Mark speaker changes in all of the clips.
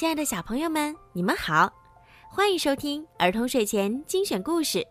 Speaker 1: 亲爱的小朋友们，你们好，欢迎收听儿童睡前精选故事。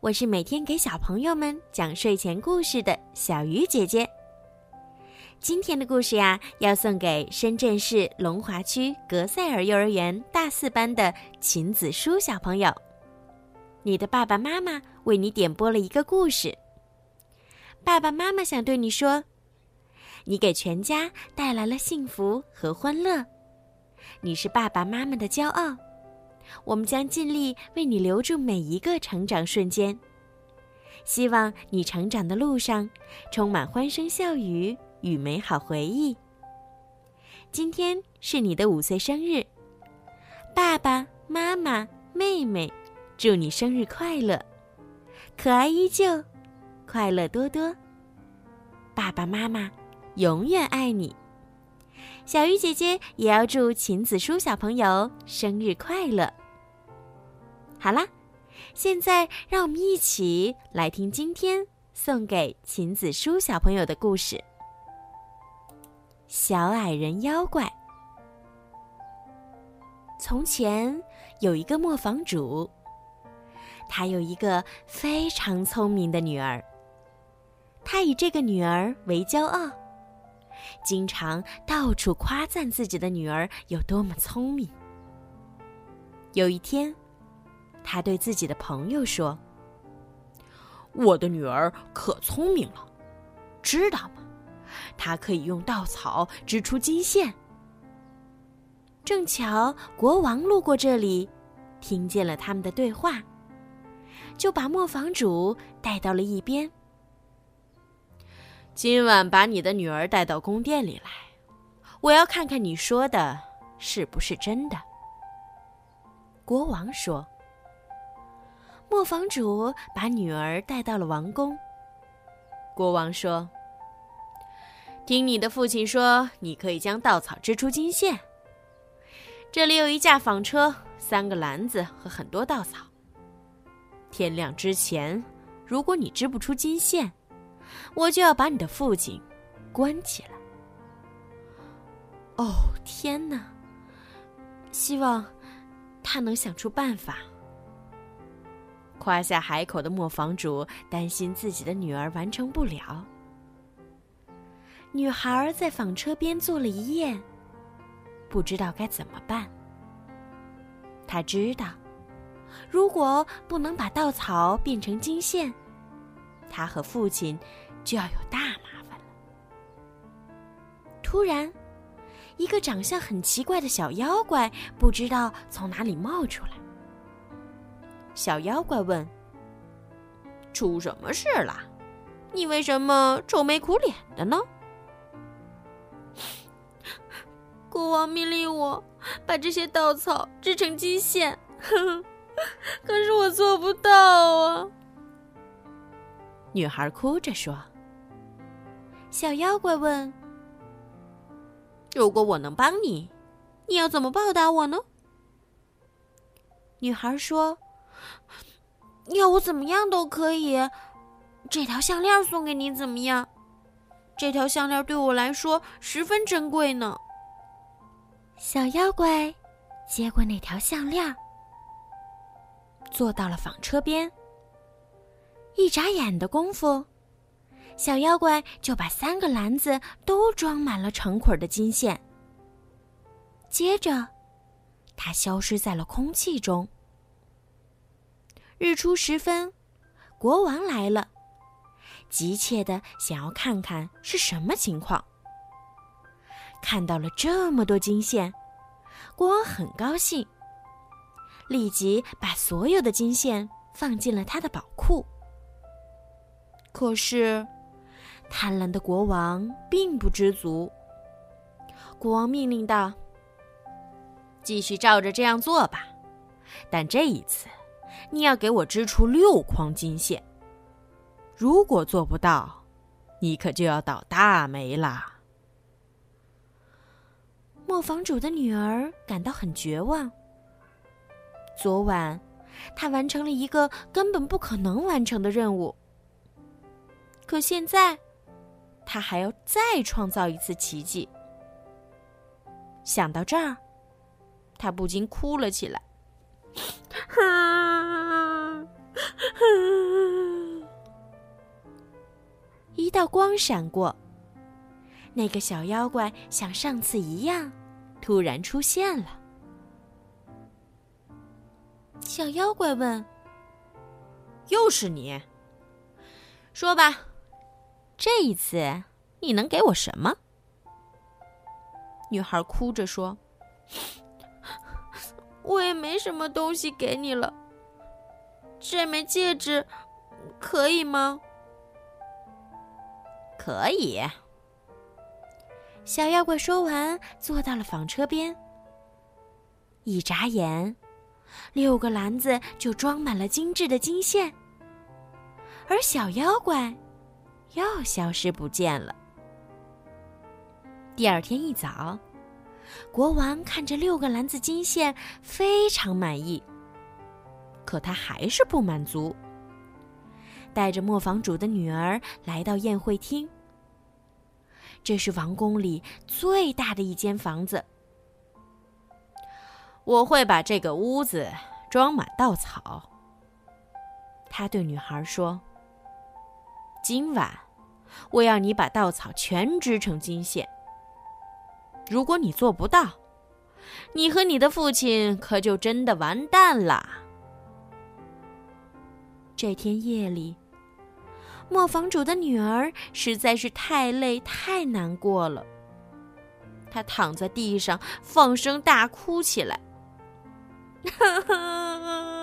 Speaker 1: 我是每天给小朋友们讲睡前故事的小鱼姐姐。今天的故事呀，要送给深圳市龙华区格塞尔幼儿园大四班的秦子舒小朋友。你的爸爸妈妈为你点播了一个故事。爸爸妈妈想对你说：你给全家带来了幸福和欢乐。你是爸爸妈妈的骄傲，我们将尽力为你留住每一个成长瞬间。希望你成长的路上充满欢声笑语与美好回忆。今天是你的五岁生日，爸爸妈妈、妹妹，祝你生日快乐，可爱依旧，快乐多多。爸爸妈妈永远爱你。小鱼姐姐也要祝秦子舒小朋友生日快乐。好啦，现在让我们一起来听今天送给秦子舒小朋友的故事《小矮人妖怪》。从前有一个磨坊主，他有一个非常聪明的女儿，他以这个女儿为骄傲。经常到处夸赞自己的女儿有多么聪明。有一天，他对自己的朋友说：“
Speaker 2: 我的女儿可聪明了，知道吗？她可以用稻草织出金线。”
Speaker 1: 正巧国王路过这里，听见了他们的对话，就把磨坊主带到了一边。
Speaker 2: 今晚把你的女儿带到宫殿里来，我要看看你说的是不是真的。
Speaker 1: 国王说：“磨坊主把女儿带到了王宫。”
Speaker 2: 国王说：“听你的父亲说，你可以将稻草织出金线。这里有一架纺车，三个篮子和很多稻草。天亮之前，如果你织不出金线，”我就要把你的父亲关起来。
Speaker 1: 哦，天哪！希望他能想出办法。
Speaker 2: 夸下海口的磨坊主担心自己的女儿完成不了。
Speaker 1: 女孩在纺车边坐了一夜，不知道该怎么办。她知道，如果不能把稻草变成金线，他和父亲。就要有大麻烦了。突然，一个长相很奇怪的小妖怪不知道从哪里冒出来。小妖怪问：“
Speaker 2: 出什么事了？你为什么愁眉苦脸的呢？”
Speaker 3: 国王命令我把这些稻草织成金线，可是我做不到啊。
Speaker 2: 女孩哭着说。
Speaker 1: 小妖怪问：“
Speaker 2: 如果我能帮你，你要怎么报答我呢？”
Speaker 1: 女孩说：“要我怎么样都可以。这条项链送给你怎么样？这条项链对我来说十分珍贵呢。”小妖怪接过那条项链，坐到了纺车边。一眨眼的功夫。小妖怪就把三个篮子都装满了成捆的金线。接着，它消失在了空气中。日出时分，国王来了，急切的想要看看是什么情况。看到了这么多金线，国王很高兴，立即把所有的金线放进了他的宝库。可是。贪婪的国王并不知足。国王命令道：“
Speaker 2: 继续照着这样做吧，但这一次，你要给我织出六筐金线。如果做不到，你可就要倒大霉啦。”
Speaker 1: 磨坊主的女儿感到很绝望。昨晚，她完成了一个根本不可能完成的任务，可现在。他还要再创造一次奇迹。想到这儿，
Speaker 2: 他不禁哭了起来。一道光闪过，那个小妖怪像上次一样，突然出现了。
Speaker 1: 小妖怪问：“
Speaker 2: 又是你？说吧，这一次你能给我什么？”女孩哭着说：“
Speaker 3: 我也没什么东西给你了。这枚戒指可以吗？”“
Speaker 2: 可以。”
Speaker 1: 小妖怪说完，坐到了纺车边。一眨眼。六个篮子就装满了精致的金线，而小妖怪又消失不见了。第二天一早，国王看着六个篮子金线，非常满意。可他还是不满足，带着磨坊主的女儿来到宴会厅。这是王宫里最大的一间房子。
Speaker 2: 我会把这个屋子装满稻草。他对女孩说：“今晚，我要你把稻草全织成金线。如果你做不到，你和你的父亲可就真的完蛋了。”
Speaker 1: 这天夜里，磨坊主的女儿实在是太累、太难过了，她躺在地上放声大哭起来。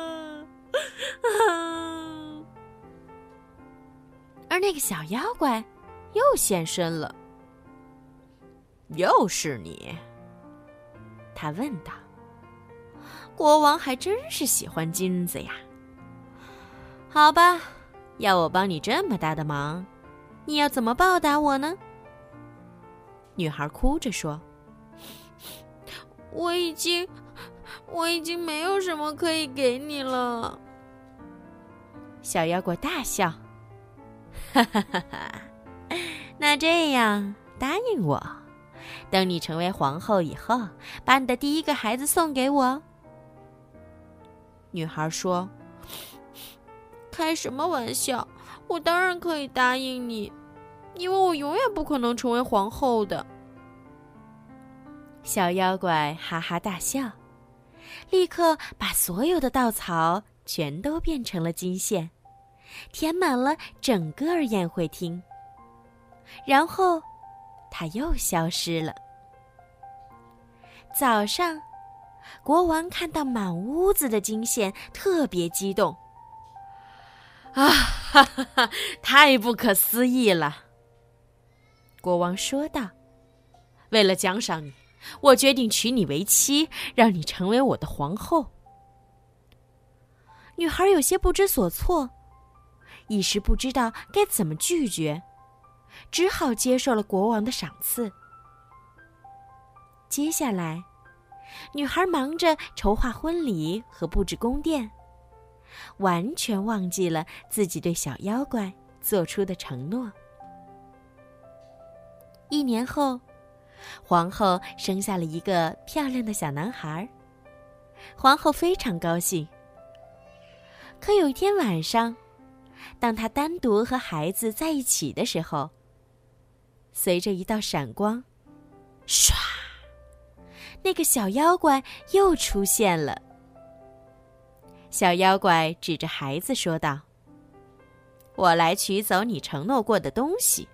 Speaker 1: 而那个小妖怪又现身了。
Speaker 2: 又是你？
Speaker 1: 他问道。
Speaker 2: 国王还真是喜欢金子呀。好吧，要我帮你这么大的忙，你要怎么报答我呢？女孩哭着说：“
Speaker 3: 我已经……”我已经没有什么可以给你了。
Speaker 2: 小妖怪大笑，哈哈哈哈！那这样，答应我，等你成为皇后以后，把你的第一个孩子送给我。女孩说：“
Speaker 3: 开什么玩笑！我当然可以答应你，因为我永远不可能成为皇后的。”
Speaker 1: 小妖怪哈哈大笑。立刻把所有的稻草全都变成了金线，填满了整个宴会厅。然后，他又消失了。早上，国王看到满屋子的金线，特别激动。
Speaker 2: 啊，哈哈哈！太不可思议了！
Speaker 1: 国王说道：“
Speaker 2: 为了奖赏你。”我决定娶你为妻，让你成为我的皇后。
Speaker 1: 女孩有些不知所措，一时不知道该怎么拒绝，只好接受了国王的赏赐。接下来，女孩忙着筹划婚礼和布置宫殿，完全忘记了自己对小妖怪做出的承诺。一年后。皇后生下了一个漂亮的小男孩，皇后非常高兴。可有一天晚上，当她单独和孩子在一起的时候，随着一道闪光，唰，那个小妖怪又出现了。小妖怪指着孩子说道：“
Speaker 2: 我来取走你承诺过的东西。”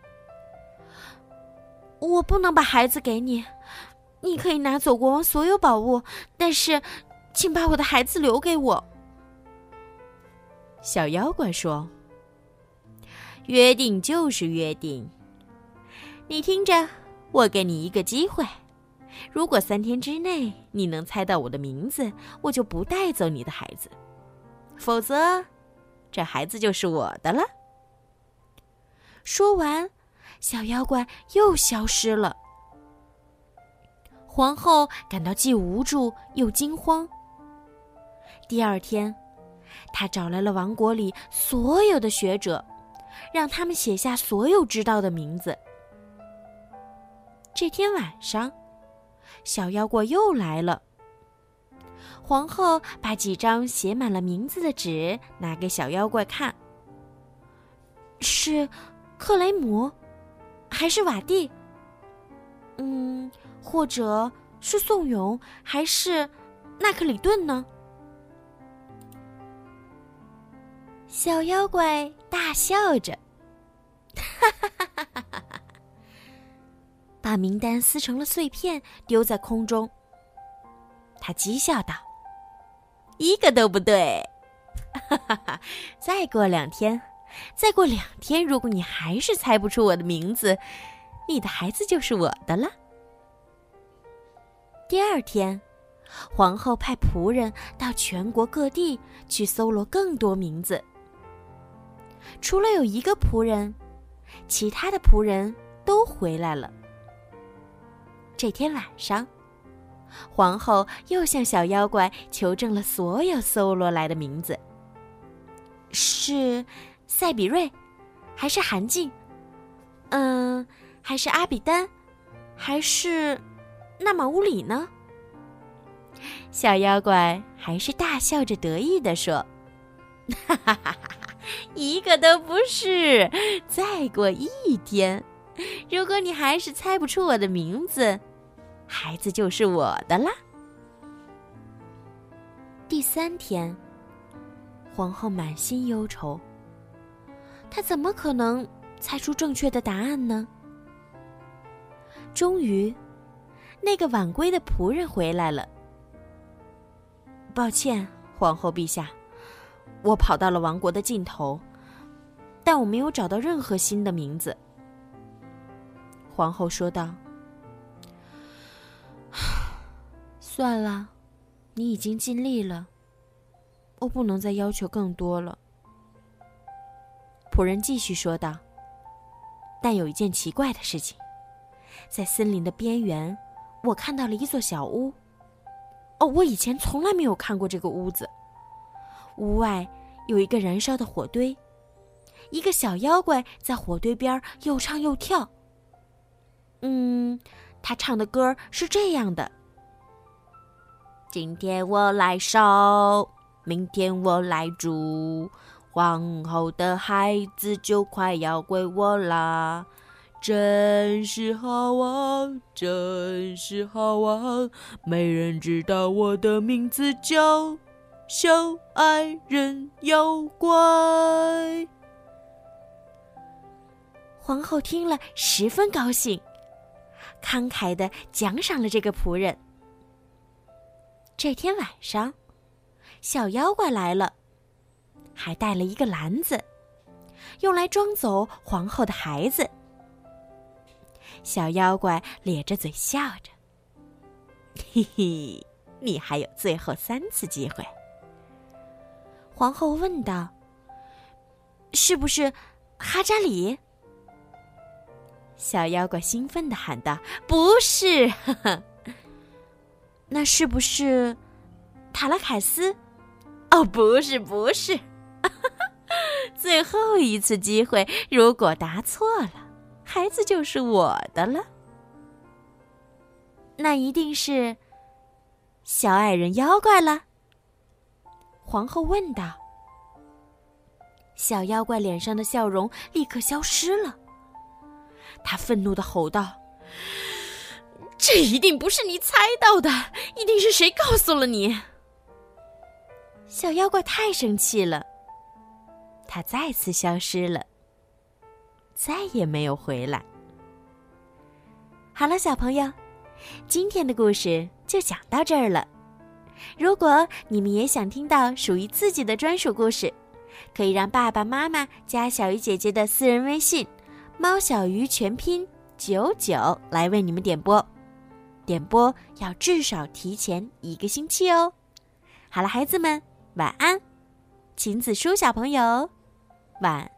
Speaker 3: 我不能把孩子给你，你可以拿走国王所有宝物，但是，请把我的孩子留给我。”
Speaker 2: 小妖怪说。“约定就是约定。你听着，我给你一个机会，如果三天之内你能猜到我的名字，我就不带走你的孩子；否则，这孩子就是我的了。”
Speaker 1: 说完。小妖怪又消失了，皇后感到既无助又惊慌。第二天，她找来了王国里所有的学者，让他们写下所有知道的名字。这天晚上，小妖怪又来了，皇后把几张写满了名字的纸拿给小妖怪看。是克雷姆，还是瓦蒂？嗯，或者是宋勇，还是纳克里顿呢？小妖怪大笑着，哈哈哈哈哈哈！把名单撕成了碎片，丢在空中。他讥笑道。一个都不对，哈哈哈！再过两天，再过两天，如果你还是猜不出我的名字，你的孩子就是我的了。第二天，皇后派仆人到全国各地去搜罗更多名字。除了有一个仆人，其他的仆人都回来了。这天晚上。皇后又向小妖怪求证了所有搜罗来的名字。是塞比瑞，还是韩静？嗯，还是阿比丹，还是纳玛乌里呢？小妖怪还是大笑着得意地说：“哈哈哈哈 一个都不是。再过一天，如果你还是猜不出我的名字。”孩子就是我的啦。第三天，皇后满心忧愁。她怎么可能猜出正确的答案呢？终于，那个晚归的仆人回来了。抱歉，皇后陛下，我跑到了王国的尽头，但我没有找到任何新的名字。皇后说道。算了，你已经尽力了。我不能再要求更多了。仆人继续说道。但有一件奇怪的事情，在森林的边缘，我看到了一座小屋。哦，我以前从来没有看过这个屋子。屋外有一个燃烧的火堆，一个小妖怪在火堆边又唱又跳。嗯，他唱的歌是这样的。今天我来烧，明天我来煮，皇后的孩子就快要归我啦！真是好啊，真是好啊！没人知道我的名字叫小矮人妖怪。皇后听了十分高兴，慷慨的奖赏了这个仆人。这天晚上，小妖怪来了，还带了一个篮子，用来装走皇后的孩子。小妖怪咧着嘴笑着：“ 嘿嘿，你还有最后三次机会。”皇后问道：“是不是哈扎里？”小妖怪兴奋的喊道：“不是！” 那是不是塔拉凯斯？哦，不是，不是。最后一次机会，如果答错了，孩子就是我的了。那一定是小矮人妖怪了。皇后问道。小妖怪脸上的笑容立刻消失了，他愤怒的吼道。这一定不是你猜到的，一定是谁告诉了你。小妖怪太生气了，他再次消失了，再也没有回来。好了，小朋友，今天的故事就讲到这儿了。如果你们也想听到属于自己的专属故事，可以让爸爸妈妈加小鱼姐姐的私人微信“猫小鱼全拼九九”来为你们点播。点播要至少提前一个星期哦。好了，孩子们，晚安。秦子舒小朋友，晚。